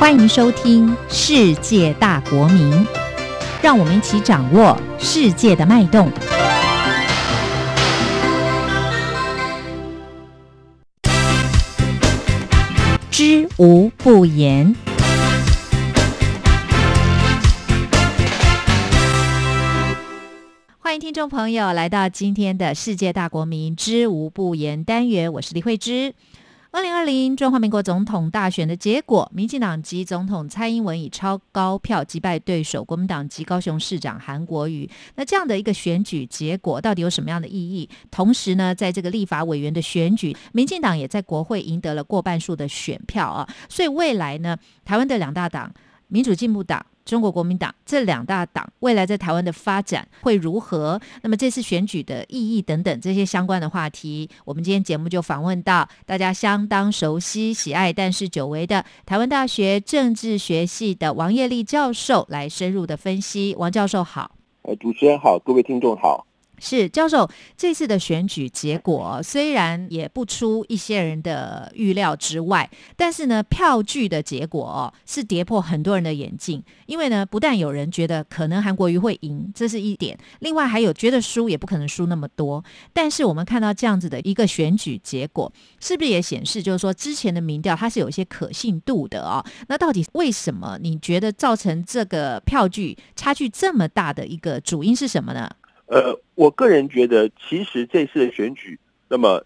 欢迎收听《世界大国民》，让我们一起掌握世界的脉动。知无不言。欢迎听众朋友来到今天的《世界大国民知无不言》单元，我是李慧芝。二零二零中华民国总统大选的结果，民进党籍总统蔡英文以超高票击败对手国民党籍高雄市长韩国瑜。那这样的一个选举结果，到底有什么样的意义？同时呢，在这个立法委员的选举，民进党也在国会赢得了过半数的选票啊。所以未来呢，台湾的两大党，民主进步党。中国国民党这两大党未来在台湾的发展会如何？那么这次选举的意义等等这些相关的话题，我们今天节目就访问到大家相当熟悉、喜爱但是久违的台湾大学政治学系的王业立教授来深入的分析。王教授好，呃，主持人好，各位听众好。是教授，这次的选举结果虽然也不出一些人的预料之外，但是呢，票据的结果是跌破很多人的眼镜。因为呢，不但有人觉得可能韩国瑜会赢，这是一点；另外还有觉得输也不可能输那么多。但是我们看到这样子的一个选举结果，是不是也显示就是说之前的民调它是有一些可信度的哦？那到底为什么你觉得造成这个票据差距这么大的一个主因是什么呢？呃，我个人觉得，其实这次的选举，那么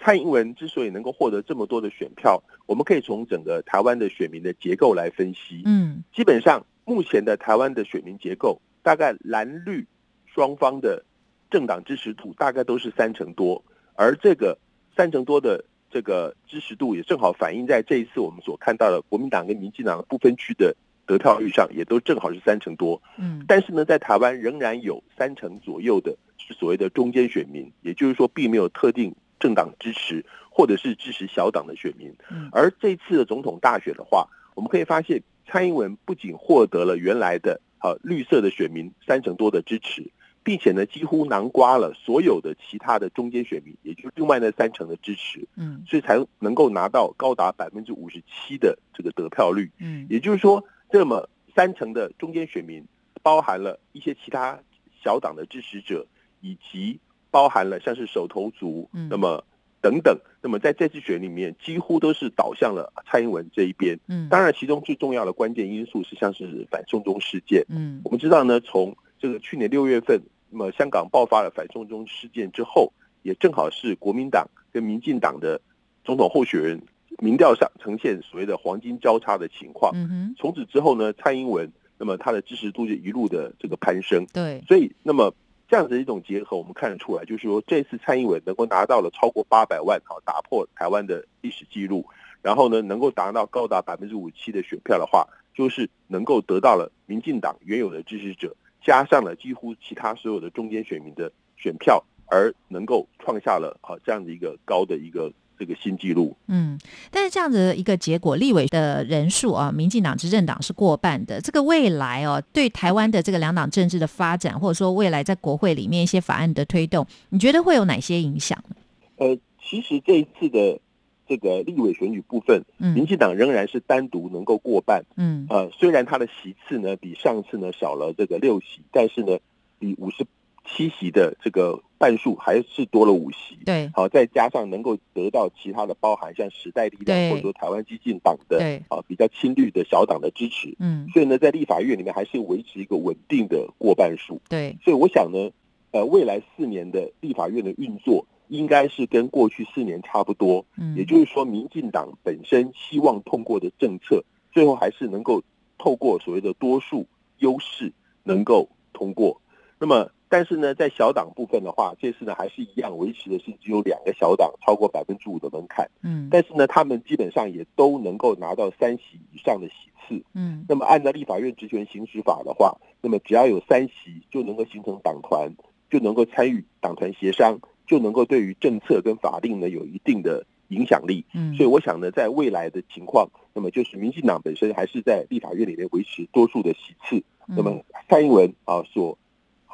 蔡英文之所以能够获得这么多的选票，我们可以从整个台湾的选民的结构来分析。嗯，基本上目前的台湾的选民结构，大概蓝绿双方的政党支持度大概都是三成多，而这个三成多的这个支持度，也正好反映在这一次我们所看到的国民党跟民进党不分区的。得票率上也都正好是三成多，嗯，但是呢，在台湾仍然有三成左右的是所谓的中间选民，也就是说，并没有特定政党支持或者是支持小党的选民。嗯。而这次的总统大选的话，我们可以发现，蔡英文不仅获得了原来的呃绿色的选民三成多的支持，并且呢，几乎囊括了所有的其他的中间选民，也就是另外那三成的支持，嗯，所以才能够拿到高达百分之五十七的这个得票率，嗯，也就是说。这么三成的中间选民，包含了一些其他小党的支持者，以及包含了像是手头族，那么等等，那么在这次选里面，几乎都是倒向了蔡英文这一边。嗯，当然，其中最重要的关键因素是像是反送中事件。嗯，我们知道呢，从这个去年六月份，那么香港爆发了反送中事件之后，也正好是国民党跟民进党的总统候选人。民调上呈现所谓的黄金交叉的情况，从此之后呢，蔡英文那么他的支持度就一路的这个攀升。对，所以那么这样子一种结合，我们看得出来，就是说这次蔡英文能够拿到了超过八百万，好打破台湾的历史记录，然后呢能够达到高达百分之五七的选票的话，就是能够得到了民进党原有的支持者，加上了几乎其他所有的中间选民的选票，而能够创下了啊这样的一个高的一个。这个新纪录，嗯，但是这样子一个结果，立委的人数啊，民进党执政党是过半的。这个未来哦，对台湾的这个两党政治的发展，或者说未来在国会里面一些法案的推动，你觉得会有哪些影响呢？呃，其实这一次的这个立委选举部分，民进党仍然是单独能够过半，嗯，呃，虽然他的席次呢比上次呢少了这个六席，但是呢比五十。七席的这个半数还是多了五席，对，好，再加上能够得到其他的包含像时代力量或者说台湾激进党的，对，啊，比较亲绿的小党的支持，嗯，所以呢，在立法院里面还是维持一个稳定的过半数，对，所以我想呢，呃，未来四年的立法院的运作应该是跟过去四年差不多，嗯，也就是说，民进党本身希望通过的政策，最后还是能够透过所谓的多数优势能够通过，那么。但是呢，在小党部分的话，这次呢还是一样维持的是只有两个小党超过百分之五的门槛。嗯，但是呢，他们基本上也都能够拿到三席以上的席次。嗯，那么按照立法院职权行使法的话，那么只要有三席就能够形成党团，就能够参与党团协商，就能够对于政策跟法令呢有一定的影响力。嗯，所以我想呢，在未来的情况，那么就是民进党本身还是在立法院里面维持多数的席次。那么蔡英文啊所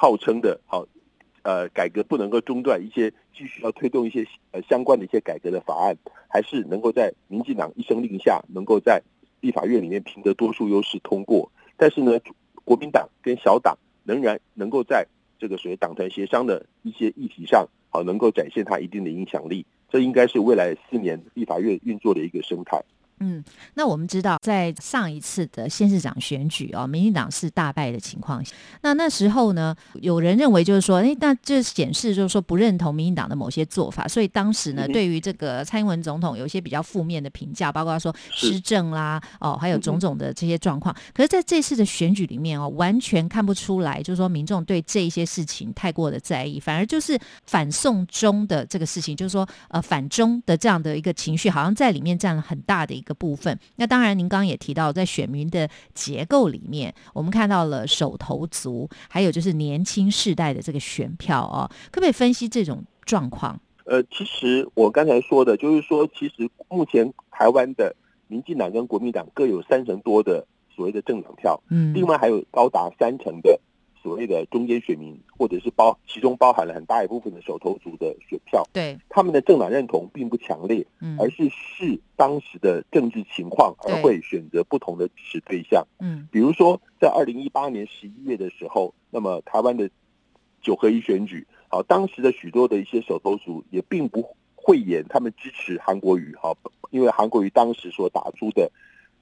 号称的好，呃，改革不能够中断，一些继续要推动一些呃相关的一些改革的法案，还是能够在民进党一声令下，能够在立法院里面凭着多数优势通过，但是呢，国民党跟小党仍然能够在这个所谓党团协商的一些议题上，好能够展现它一定的影响力。这应该是未来四年立法院运作的一个生态。嗯，那我们知道，在上一次的县市长选举哦，民进党是大败的情况下，那那时候呢，有人认为就是说，哎，那这显示就是说不认同民进党的某些做法，所以当时呢，对于这个蔡英文总统有一些比较负面的评价，包括说施政啦，哦，还有种种的这些状况。可是在这次的选举里面哦，完全看不出来，就是说民众对这一些事情太过的在意，反而就是反送中的这个事情，就是说呃反中的这样的一个情绪，好像在里面占了很大的一个。部分，那当然，您刚刚也提到，在选民的结构里面，我们看到了手头族，还有就是年轻世代的这个选票哦，可不可以分析这种状况？呃，其实我刚才说的，就是说，其实目前台湾的民进党跟国民党各有三成多的所谓的政党票，嗯，另外还有高达三成的。所谓的中间选民，或者是包其中包含了很大一部分的手头族的选票，对他们的政党认同并不强烈，嗯，而是视当时的政治情况而会选择不同的支持对象，嗯，比如说在二零一八年十一月的时候，那么台湾的九合一选举，好，当时的许多的一些手头族也并不讳言他们支持韩国瑜，好，因为韩国瑜当时所打出的。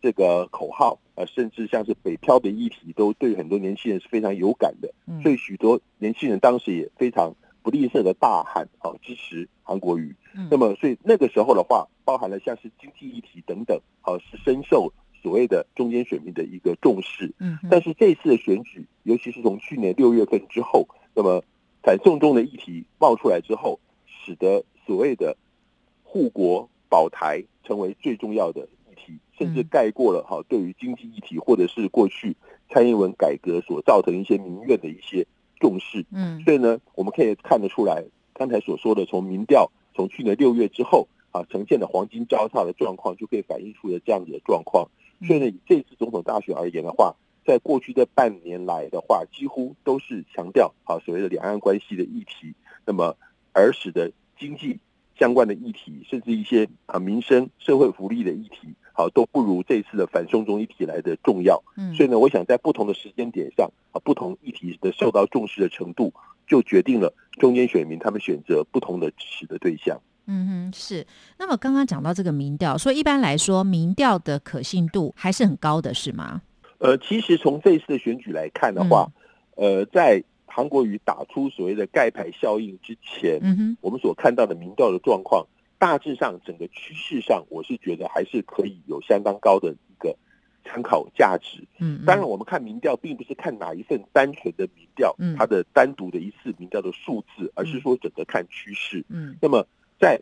这个口号，呃，甚至像是北漂的议题，都对很多年轻人是非常有感的。所以许多年轻人当时也非常不吝啬的大喊，啊，支持韩国瑜。那么，所以那个时候的话，包含了像是经济议题等等，好，是深受所谓的中间选民的一个重视。嗯。但是这次的选举，尤其是从去年六月份之后，那么反送中的议题冒出来之后，使得所谓的护国保台成为最重要的。甚至盖过了哈，对于经济议题或者是过去蔡英文改革所造成一些民怨的一些重视，嗯，所以呢，我们可以看得出来，刚才所说的从民调从去年六月之后啊呈现的黄金交叉的状况，就可以反映出了这样子的状况。所以呢，以这次总统大选而言的话，在过去这半年来的话，几乎都是强调啊所谓的两岸关系的议题，那么而使得经济相关的议题，甚至一些啊民生社会福利的议题。好，都不如这次的反送中议题来的重要。嗯，所以呢，我想在不同的时间点上，啊，不同议题的受到重视的程度，就决定了中间选民他们选择不同的支持的对象。嗯哼，是。那么刚刚讲到这个民调，所以一般来说，民调的可信度还是很高的，是吗？呃，其实从这次的选举来看的话，呃，在韩国瑜打出所谓的盖牌效应之前，嗯哼，我们所看到的民调的状况。大致上，整个趋势上，我是觉得还是可以有相当高的一个参考价值。嗯，当然，我们看民调，并不是看哪一份单纯的民调，它的单独的一次民调的数字，而是说整个看趋势。嗯，那么在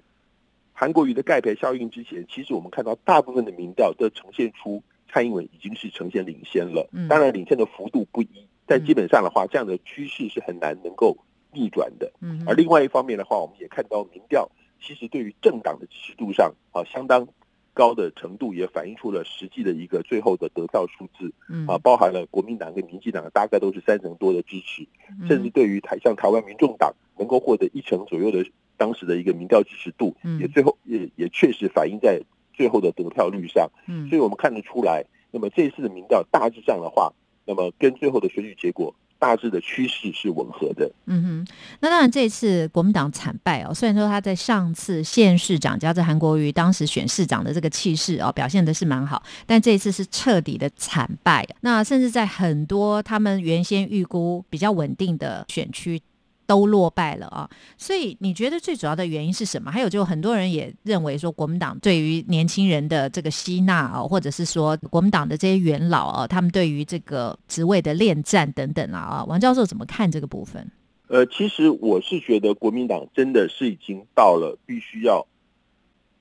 韩国瑜的盖牌效应之前，其实我们看到大部分的民调都呈现出蔡英文已经是呈现领先了。嗯，当然，领先的幅度不一，但基本上的话，这样的趋势是很难能够逆转的。嗯，而另外一方面的话，我们也看到民调。其实对于政党的支持度上，啊，相当高的程度也反映出了实际的一个最后的得票数字，啊，包含了国民党跟民进党大概都是三成多的支持，甚至对于台像台湾民众党能够获得一成左右的当时的一个民调支持度，也最后也也确实反映在最后的得票率上，所以我们看得出来，那么这次的民调大致上的话，那么跟最后的选举结果。大致的趋势是吻合的。嗯哼，那当然这次国民党惨败哦，虽然说他在上次县市长加在韩国瑜当时选市长的这个气势哦，表现的是蛮好，但这一次是彻底的惨败。那甚至在很多他们原先预估比较稳定的选区。都落败了啊！所以你觉得最主要的原因是什么？还有就很多人也认为说，国民党对于年轻人的这个吸纳啊，或者是说国民党的这些元老啊，他们对于这个职位的恋战等等啊，啊，王教授怎么看这个部分？呃，其实我是觉得国民党真的是已经到了必须要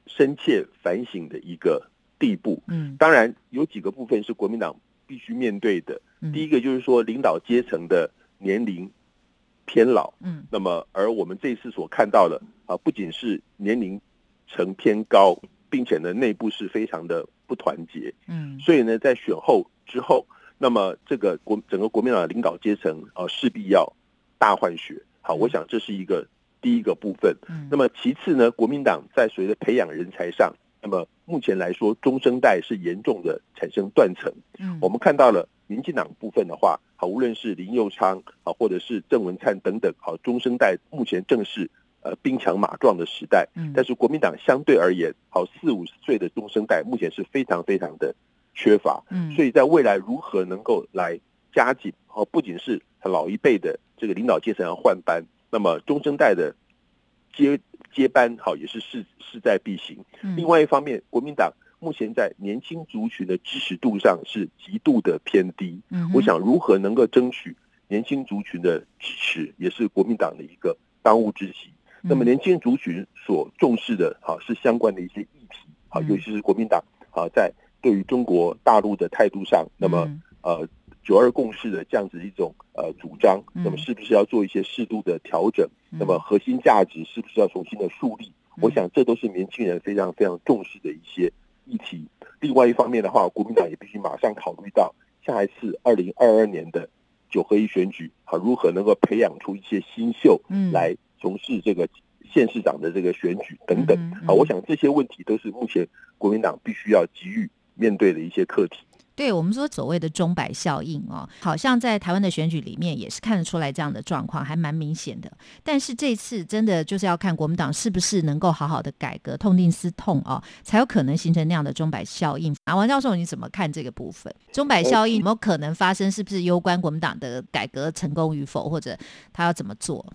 深切反省的一个地步。嗯，当然有几个部分是国民党必须面对的。第一个就是说，领导阶层的年龄。偏老，嗯，那么而我们这一次所看到的啊，不仅是年龄层偏高，并且呢内部是非常的不团结，嗯，所以呢在选后之后，那么这个国整个国民党的领导阶层啊势必要大换血，好，我想这是一个第一个部分。嗯。那么其次呢，国民党在所谓的培养人才上那么目前来说，中生代是严重的产生断层。嗯，我们看到了民进党部分的话，好，无论是林佑昌啊，或者是郑文灿等等，好，中生代目前正是呃兵强马壮的时代。嗯，但是国民党相对而言，好四五十岁的中生代目前是非常非常的缺乏。嗯，所以在未来如何能够来加紧？哦，不仅是老一辈的这个领导阶层要换班，那么中生代的接。接班好也是势势在必行。另外一方面，国民党目前在年轻族群的支持度上是极度的偏低。嗯，我想如何能够争取年轻族群的支持，也是国民党的一个当务之急。那么，年轻族群所重视的，啊是相关的一些议题，啊，尤其是国民党啊，在对于中国大陆的态度上，那么呃。九二共识的这样子一种呃主张，那么是不是要做一些适度的调整？那么核心价值是不是要重新的树立？我想这都是年轻人非常非常重视的一些议题。另外一方面的话，国民党也必须马上考虑到下一次二零二二年的九合一选举，啊如何能够培养出一些新秀，来从事这个县市长的这个选举等等。啊，我想这些问题都是目前国民党必须要急于面对的一些课题。对我们说所谓的钟摆效应哦，好像在台湾的选举里面也是看得出来这样的状况，还蛮明显的。但是这次真的就是要看国民党是不是能够好好的改革，痛定思痛哦，才有可能形成那样的钟摆效应。啊，王教授你怎么看这个部分？钟摆效应有没有可能发生？是不是攸关国民党的改革成功与否，或者他要怎么做？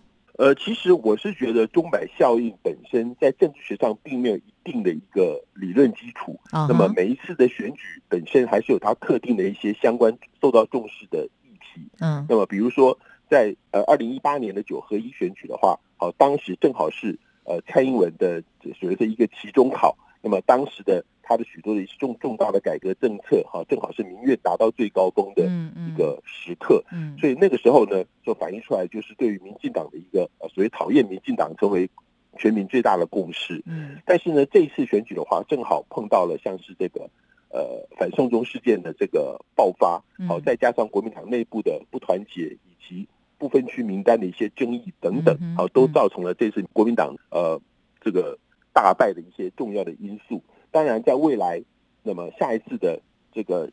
呃，其实我是觉得钟摆效应本身在政治学上并没有一定的一个理论基础。那么每一次的选举本身还是有它特定的一些相关受到重视的议题。嗯，那么比如说在呃二零一八年的九合一选举的话，好，当时正好是呃蔡英文的所谓的一个期中考。那么当时的他的许多的重重大的改革政策，哈，正好是民怨达到最高峰的一个时刻，嗯，所以那个时候呢，就反映出来就是对于民进党的一个呃所谓讨厌民进党成为全民最大的共识，嗯，但是呢，这一次选举的话，正好碰到了像是这个呃反送中事件的这个爆发，好，再加上国民党内部的不团结以及不分区名单的一些争议等等，好，都造成了这次国民党呃这个。大败的一些重要的因素，当然，在未来，那么下一次的这个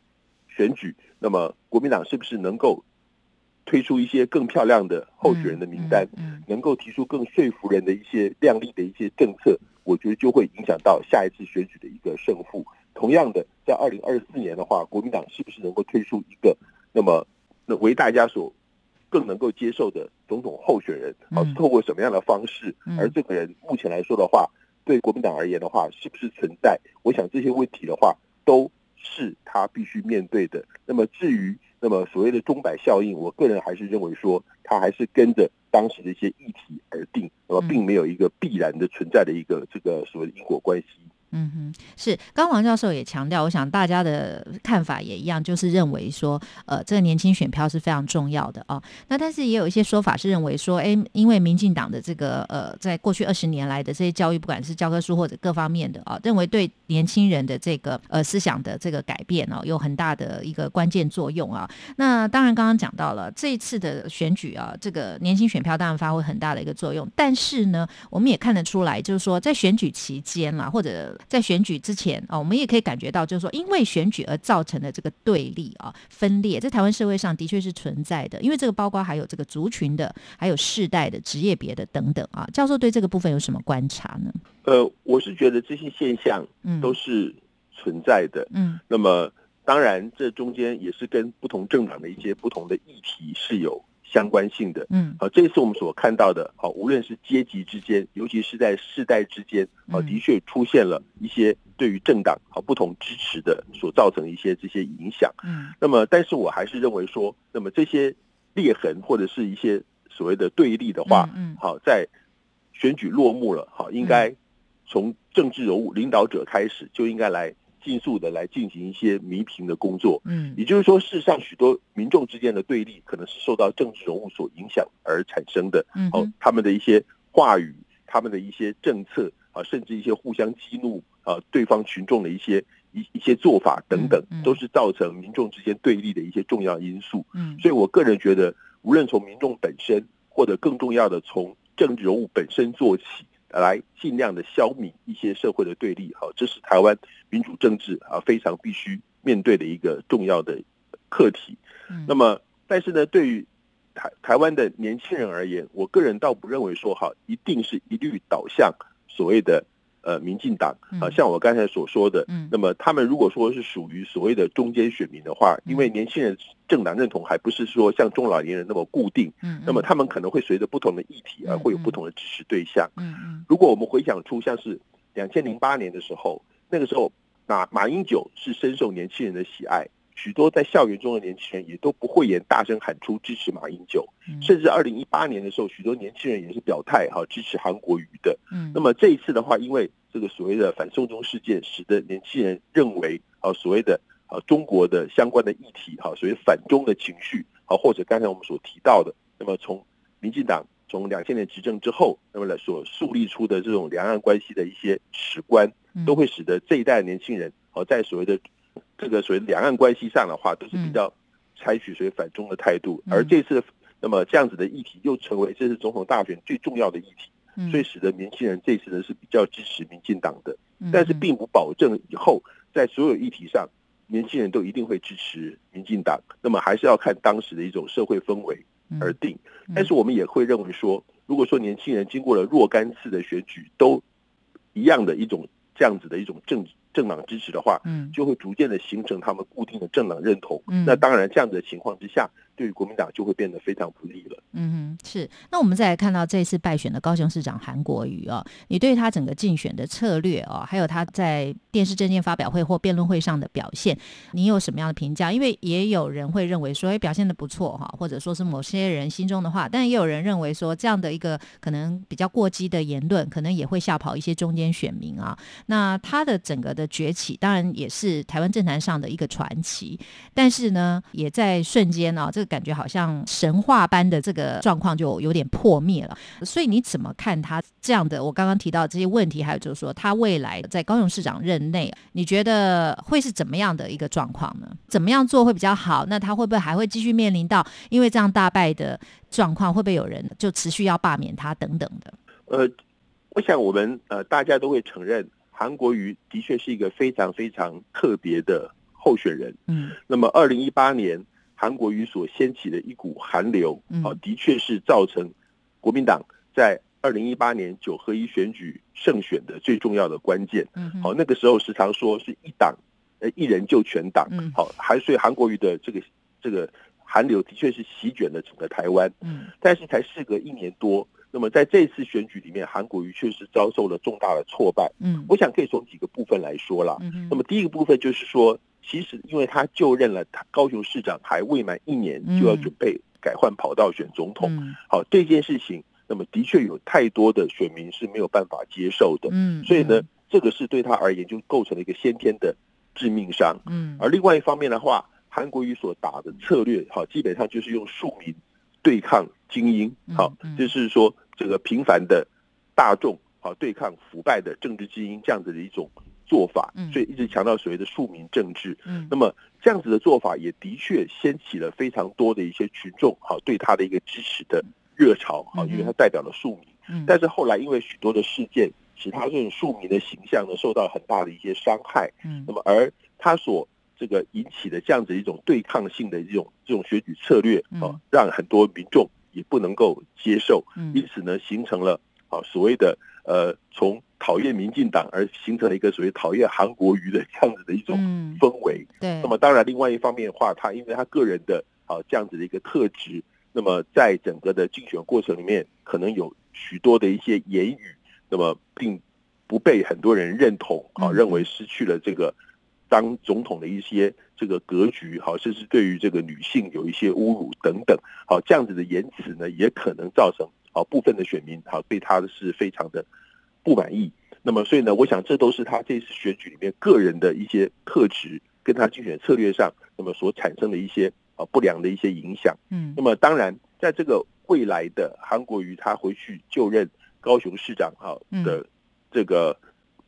选举，那么国民党是不是能够推出一些更漂亮的候选人的名单，能够提出更说服人的一些亮丽的一些政策，我觉得就会影响到下一次选举的一个胜负。同样的，在二零二四年的话，国民党是不是能够推出一个那么那为大家所更能够接受的总统候选人？好，是透过什么样的方式？而这个人目前来说的话。对国民党而言的话，是不是存在？我想这些问题的话，都是他必须面对的。那么至于那么所谓的钟摆效应，我个人还是认为说，他还是跟着当时的一些议题而定，那么并没有一个必然的存在的一个这个所谓的因果关系。嗯哼，是。刚王教授也强调，我想大家的看法也一样，就是认为说，呃，这个年轻选票是非常重要的啊。那但是也有一些说法是认为说，哎，因为民进党的这个呃，在过去二十年来的这些教育，不管是教科书或者各方面的啊，认为对年轻人的这个呃思想的这个改变哦，有很大的一个关键作用啊。那当然刚刚讲到了这一次的选举啊，这个年轻选票当然发挥很大的一个作用。但是呢，我们也看得出来，就是说在选举期间啦，或者在选举之前啊，我们也可以感觉到，就是说，因为选举而造成的这个对立啊、分裂，在台湾社会上的确是存在的。因为这个包括还有这个族群的，还有世代的、职业别的等等啊。教授对这个部分有什么观察呢？呃，我是觉得这些现象都是存在的。嗯，那么当然，这中间也是跟不同政党的一些不同的议题是有。相关性的，嗯，好，这次我们所看到的，好，无论是阶级之间，尤其是在世代之间，啊，的确出现了一些对于政党好不同支持的所造成一些这些影响，嗯，那么，但是我还是认为说，那么这些裂痕或者是一些所谓的对立的话，嗯，好，在选举落幕了，好，应该从政治人物领导者开始就应该来。尽速的来进行一些弥平的工作，嗯，也就是说，事实上，许多民众之间的对立，可能是受到政治人物所影响而产生的，嗯，哦，他们的一些话语，他们的一些政策，啊，甚至一些互相激怒啊，对方群众的一些一一些做法等等，都是造成民众之间对立的一些重要因素，嗯，所以我个人觉得，无论从民众本身，或者更重要的从政治人物本身做起。来尽量的消弭一些社会的对立，好，这是台湾民主政治啊非常必须面对的一个重要的课题。那么，但是呢，对于台台湾的年轻人而言，我个人倒不认为说哈，一定是一律导向所谓的。呃，民进党啊，像我刚才所说的，那么他们如果说是属于所谓的中间选民的话，因为年轻人政党认同还不是说像中老年人那么固定，那么他们可能会随着不同的议题而会有不同的支持对象。如果我们回想出像是两千零八年的时候，那个时候马马英九是深受年轻人的喜爱。许多在校园中的年轻人也都不讳言，大声喊出支持马英九，甚至二零一八年的时候，许多年轻人也是表态哈支持韩国瑜的。嗯，那么这一次的话，因为这个所谓的反送中事件，使得年轻人认为啊所谓的啊中国的相关的议题哈，所谓反中的情绪啊，或者刚才我们所提到的，那么从民进党从两千年执政之后，那么来所树立出的这种两岸关系的一些史观，都会使得这一代年轻人好在所谓的。这个所谓两岸关系上的话，都是比较采取所谓反中的态度，而这次那么这样子的议题又成为这次总统大选最重要的议题，所以使得年轻人这次呢是比较支持民进党的，但是并不保证以后在所有议题上年轻人都一定会支持民进党，那么还是要看当时的一种社会氛围而定。但是我们也会认为说，如果说年轻人经过了若干次的选举，都一样的一种这样子的一种政治。政党支持的话，嗯，就会逐渐的形成他们固定的政党认同。嗯，那当然，这样子的情况之下，对国民党就会变得非常不利了。嗯哼，是。那我们再来看到这次败选的高雄市长韩国瑜啊，你对他整个竞选的策略啊，还有他在电视政见发表会或辩论会上的表现，你有什么样的评价？因为也有人会认为说，哎，表现的不错哈，或者说是某些人心中的话，但也有人认为说，这样的一个可能比较过激的言论，可能也会吓跑一些中间选民啊。那他的整个的。崛起当然也是台湾政坛上的一个传奇，但是呢，也在瞬间呢，这感觉好像神话般的这个状况就有点破灭了。所以你怎么看他这样的？我刚刚提到这些问题，还有就是说他未来在高雄市长任内，你觉得会是怎么样的一个状况呢？怎么样做会比较好？那他会不会还会继续面临到因为这样大败的状况？会不会有人就持续要罢免他等等的？呃，我想我们呃大家都会承认。韩国瑜的确是一个非常非常特别的候选人。嗯，那么二零一八年韩国瑜所掀起的一股寒流，啊，的确是造成国民党在二零一八年九合一选举胜选的最重要的关键。嗯，好，那个时候时常说是一党呃一人就全党。嗯，好，还所以韩国瑜的这个这个韩流的确是席卷了整个台湾。嗯，但是才事隔一年多。那么在这次选举里面，韩国瑜确实遭受了重大的挫败。嗯，我想可以从几个部分来说了。嗯那么第一个部分就是说，其实因为他就任了他高雄市长还未满一年，就要准备改换跑道选总统。好，这件事情，那么的确有太多的选民是没有办法接受的。嗯，所以呢，这个是对他而言就构成了一个先天的致命伤。嗯，而另外一方面的话，韩国瑜所打的策略，好，基本上就是用庶民。对抗精英，好，就是说这个平凡的大众，好，对抗腐败的政治精英，这样子的一种做法，所以一直强调所谓的庶民政治。嗯，那么这样子的做法也的确掀起了非常多的一些群众，好，对他的一个支持的热潮，好，因为他代表了庶民。嗯，但是后来因为许多的事件，使他这种庶民的形象呢受到很大的一些伤害。嗯，那么而他所这个引起的这样子一种对抗性的这种这种选举策略啊，让很多民众也不能够接受，因此呢，形成了啊所谓的呃从讨厌民进党而形成了一个所谓讨厌韩国瑜的这样子的一种氛围。对。那么当然，另外一方面的话，他因为他个人的啊这样子的一个特质，那么在整个的竞选过程里面，可能有许多的一些言语，那么并不被很多人认同啊，认为失去了这个。当总统的一些这个格局，好，甚至对于这个女性有一些侮辱等等，好，这样子的言辞呢，也可能造成好部分的选民好对他是非常的不满意。那么，所以呢，我想这都是他这次选举里面个人的一些特质，跟他竞选策略上，那么所产生的一些啊不良的一些影响。嗯，那么当然，在这个未来的韩国瑜他回去就任高雄市长哈的这个。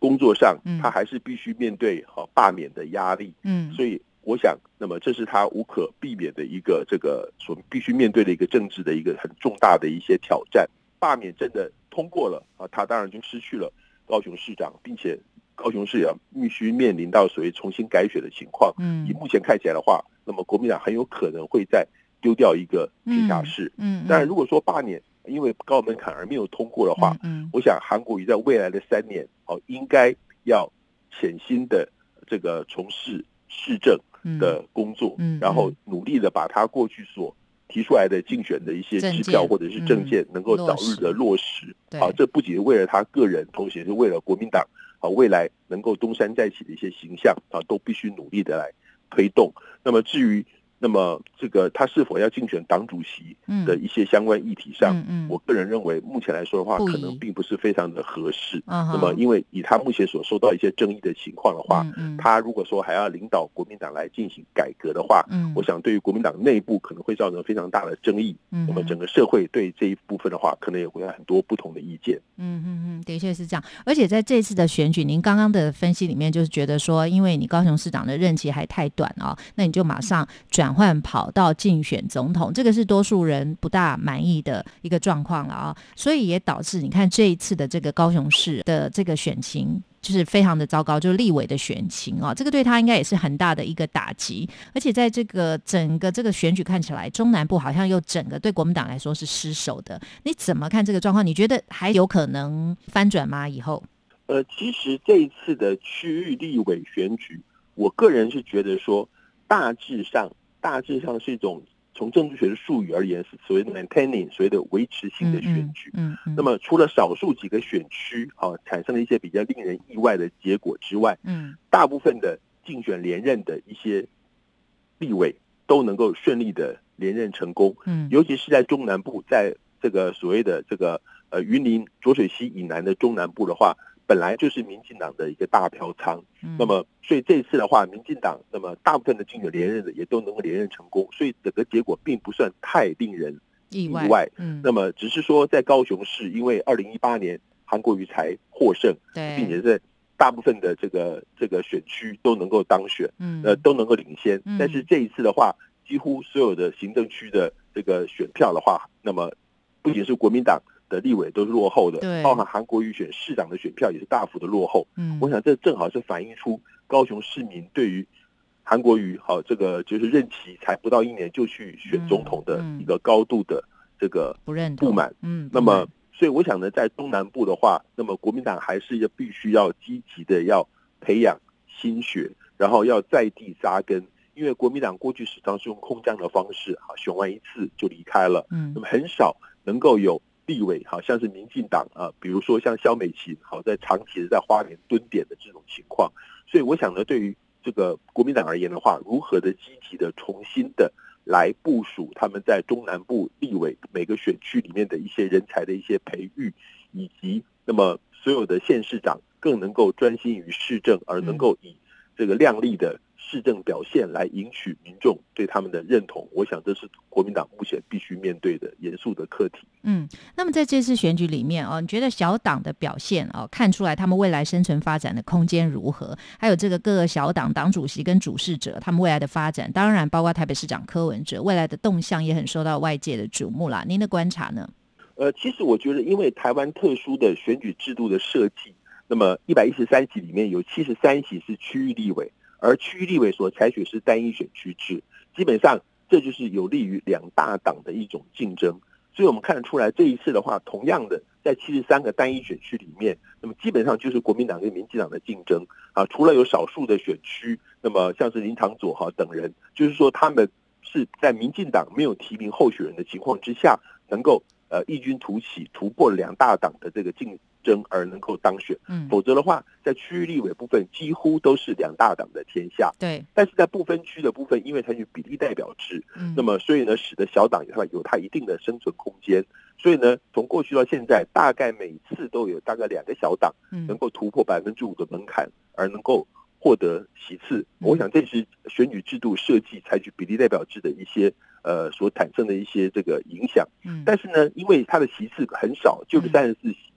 工作上，他还是必须面对好罢免的压力，嗯，所以我想，那么这是他无可避免的一个这个所必须面对的一个政治的一个很重大的一些挑战。罢免真的通过了啊，他当然就失去了高雄市长，并且高雄市也必须面临到所谓重新改选的情况。嗯，以目前看起来的话，那么国民党很有可能会再丢掉一个直辖市。嗯，当然如果说八年因为高门槛而没有通过的话，嗯，我想韩国瑜在未来的三年哦，应该要潜心的这个从事市政的工作，嗯，然后努力的把他过去所。提出来的竞选的一些支票或者是证件，能够早日的落实。啊，这不仅是为了他个人，同时也是为了国民党啊未来能够东山再起的一些形象啊，都必须努力的来推动。那么至于。那么，这个他是否要竞选党主席的一些相关议题上，嗯我个人认为，目前来说的话，可能并不是非常的合适。那么，因为以他目前所受到一些争议的情况的话，嗯他如果说还要领导国民党来进行改革的话，嗯我想对于国民党内部可能会造成非常大的争议。嗯那么，整个社会对这一部分的话，可能也会有很多不同的意见。嗯嗯嗯，的确是这样。而且在这次的选举，您刚刚的分析里面，就是觉得说，因为你高雄市长的任期还太短啊，那你就马上转。换跑道竞选总统，这个是多数人不大满意的一个状况了啊，所以也导致你看这一次的这个高雄市的这个选情就是非常的糟糕，就是立委的选情啊，这个对他应该也是很大的一个打击。而且在这个整个这个选举看起来，中南部好像又整个对国民党来说是失守的。你怎么看这个状况？你觉得还有可能翻转吗？以后？呃，其实这一次的区域立委选举，我个人是觉得说大致上。大致上是一种从政治学的术语而言，是所谓的 maintaining，所谓的维持性的选举。嗯嗯。那么除了少数几个选区啊产生了一些比较令人意外的结果之外，嗯，大部分的竞选连任的一些立委都能够顺利的连任成功。嗯，尤其是在中南部，在这个所谓的这个呃云林浊水溪以南的中南部的话。本来就是民进党的一个大票仓，那么所以这次的话，民进党那么大部分的竞选连任的也都能够连任成功，所以整个结果并不算太令人意外。嗯，那么只是说在高雄市，因为二零一八年韩国瑜才获胜，并且在大部分的这个这个选区都能够当选，嗯，呃都能够领先。但是这一次的话，几乎所有的行政区的这个选票的话，那么不仅是国民党。的立委都是落后的，包含韩国瑜选市长的选票也是大幅的落后。嗯，我想这正好是反映出高雄市民对于韩国瑜好这个就是任期才不到一年就去选总统的一个高度的这个不认不满。嗯，那么所以我想呢，在东南部的话，那么国民党还是要必须要积极的要培养新血，然后要在地扎根，因为国民党过去时常是用空降的方式，啊，选完一次就离开了。嗯，那么很少能够有。地位好像是民进党啊，比如说像肖美琴，好在长期的在花莲蹲点的这种情况，所以我想呢，对于这个国民党而言的话，如何的积极的重新的来部署他们在中南部立委每个选区里面的一些人才的一些培育，以及那么所有的县市长更能够专心于市政，而能够以这个亮丽的。市政表现来赢取民众对他们的认同，我想这是国民党目前必须面对的严肃的课题。嗯，那么在这次选举里面哦，你觉得小党的表现哦，看出来他们未来生存发展的空间如何？还有这个各个小党党主席跟主事者他们未来的发展，当然包括台北市长柯文哲未来的动向也很受到外界的瞩目啦。您的观察呢？呃，其实我觉得，因为台湾特殊的选举制度的设计，那么一百一十三席里面有七十三席是区域立委。而区域立委所采取是单一选区制，基本上这就是有利于两大党的一种竞争。所以我们看得出来，这一次的话，同样的在七十三个单一选区里面，那么基本上就是国民党跟民进党的竞争啊。除了有少数的选区，那么像是林长佐哈等人，就是说他们是在民进党没有提名候选人的情况之下，能够呃异军突起，突破两大党的这个竞。争而能够当选，嗯，否则的话，在区域立委部分几乎都是两大党的天下，对。但是在不分区的部分，因为采取比例代表制，嗯，那么所以呢，使得小党它有它一定的生存空间。所以呢，从过去到现在，大概每次都有大概两个小党能够突破百分之五的门槛，而能够获得席次。我想这是选举制度设计采取比例代表制的一些呃所产生的一些这个影响。嗯，但是呢，因为它的席次很少，就是三十四席。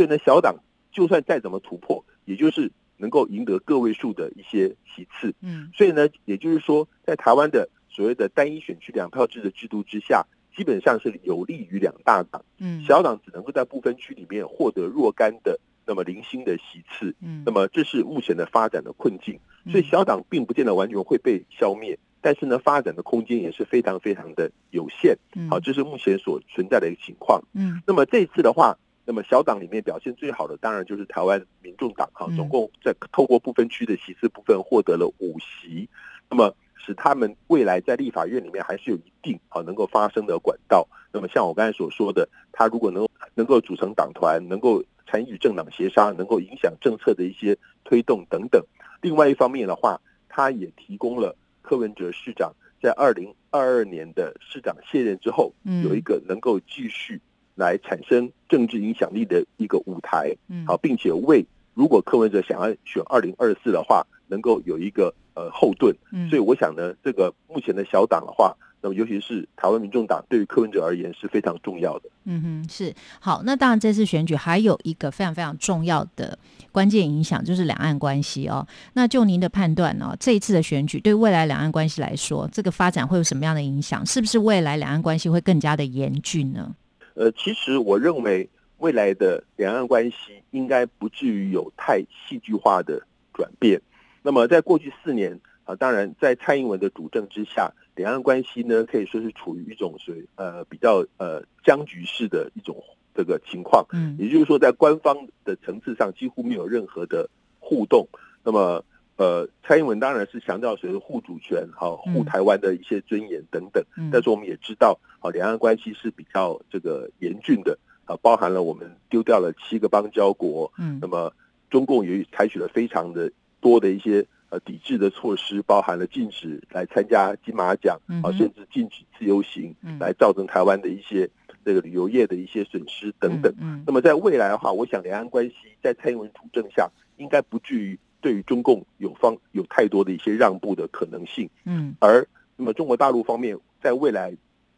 所以呢，小党就算再怎么突破，也就是能够赢得个位数的一些席次。嗯，所以呢，也就是说，在台湾的所谓的单一选区两票制的制度之下，基基本上是有利于两大党。嗯，小党只能够在不分区里面获得若干的那么零星的席次。嗯，那么这是目前的发展的困境。所以小党并不见得完全会被消灭，但是呢，发展的空间也是非常非常的有限。好，这是目前所存在的一个情况。嗯，那么这次的话。那么小党里面表现最好的，当然就是台湾民众党哈，总共在透过不分区的席次部分获得了五席，那么使他们未来在立法院里面还是有一定啊能够发声的管道。那么像我刚才所说的，他如果能能够组成党团，能够参与政党协商，能够影响政策的一些推动等等。另外一方面的话，他也提供了柯文哲市长在二零二二年的市长卸任之后，有一个能够继续。来产生政治影响力的一个舞台，嗯，好，并且为如果柯文哲想要选二零二四的话，能够有一个呃后盾，嗯，所以我想呢，这个目前的小党的话，那么尤其是台湾民众党，对于柯文哲而言是非常重要的。嗯哼，是好。那当然，这次选举还有一个非常非常重要的关键影响，就是两岸关系哦。那就您的判断呢，这一次的选举对未来两岸关系来说，这个发展会有什么样的影响？是不是未来两岸关系会更加的严峻呢？呃，其实我认为未来的两岸关系应该不至于有太戏剧化的转变。那么，在过去四年啊，当然在蔡英文的主政之下，两岸关系呢可以说是处于一种是呃比较呃僵局式的一种这个情况。嗯，也就是说，在官方的层次上几乎没有任何的互动。那么。呃，蔡英文当然是强调谁护主权，好护台湾的一些尊严等等。但是我们也知道，好两岸关系是比较这个严峻的，啊，包含了我们丢掉了七个邦交国，嗯，那么中共也采取了非常的多的一些呃抵制的措施，包含了禁止来参加金马奖，啊，甚至禁止自由行，来造成台湾的一些这个旅游业的一些损失等等。那么在未来的话，我想两岸关系在蔡英文主政下，应该不至于。对于中共有方有太多的一些让步的可能性，嗯，而那么中国大陆方面在未来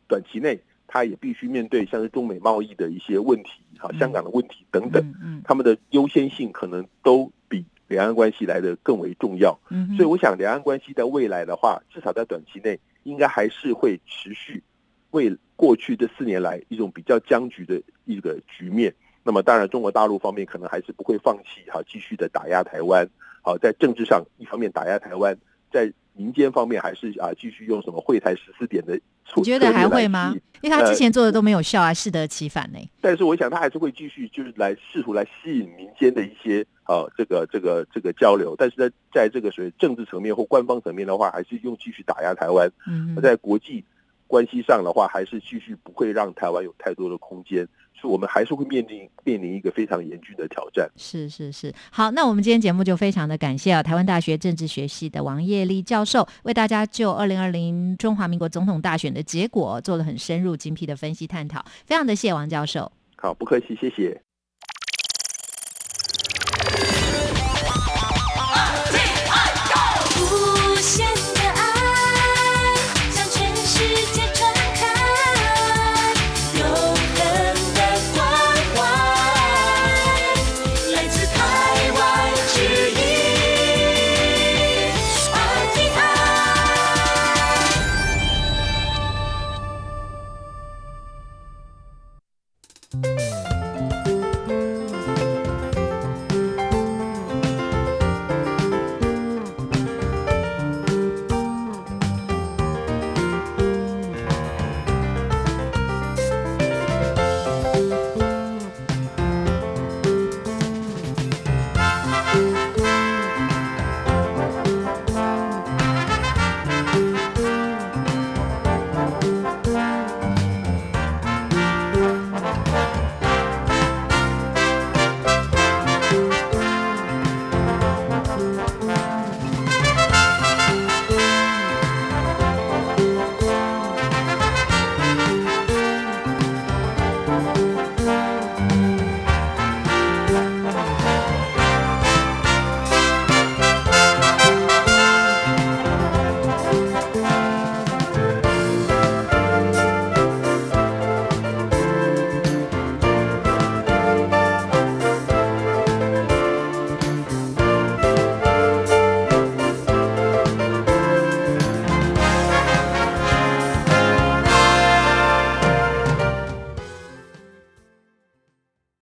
短期内，它也必须面对像是中美贸易的一些问题，哈，香港的问题等等，嗯，他们的优先性可能都比两岸关系来的更为重要，嗯，所以我想两岸关系在未来的话，至少在短期内，应该还是会持续为过去这四年来一种比较僵局的一个局面。那么当然，中国大陆方面可能还是不会放弃哈，继续的打压台湾。好，在政治上一方面打压台湾，在民间方面还是啊继续用什么会台十四点的你觉得还会吗？因为他之前做的都没有效啊，适得其反呢。但是我想他还是会继续，就是来试图来吸引民间的一些啊这个这个这个交流。但是在在这个所谓政治层面或官方层面的话，还是用继续打压台湾。嗯，在国际关系上的话，还是继续不会让台湾有太多的空间。我们还是会面临面临一个非常严峻的挑战。是是是，好，那我们今天节目就非常的感谢啊，台湾大学政治学系的王叶丽教授为大家就二零二零中华民国总统大选的结果做了很深入精辟的分析探讨，非常的谢王教授。好，不客气，谢谢。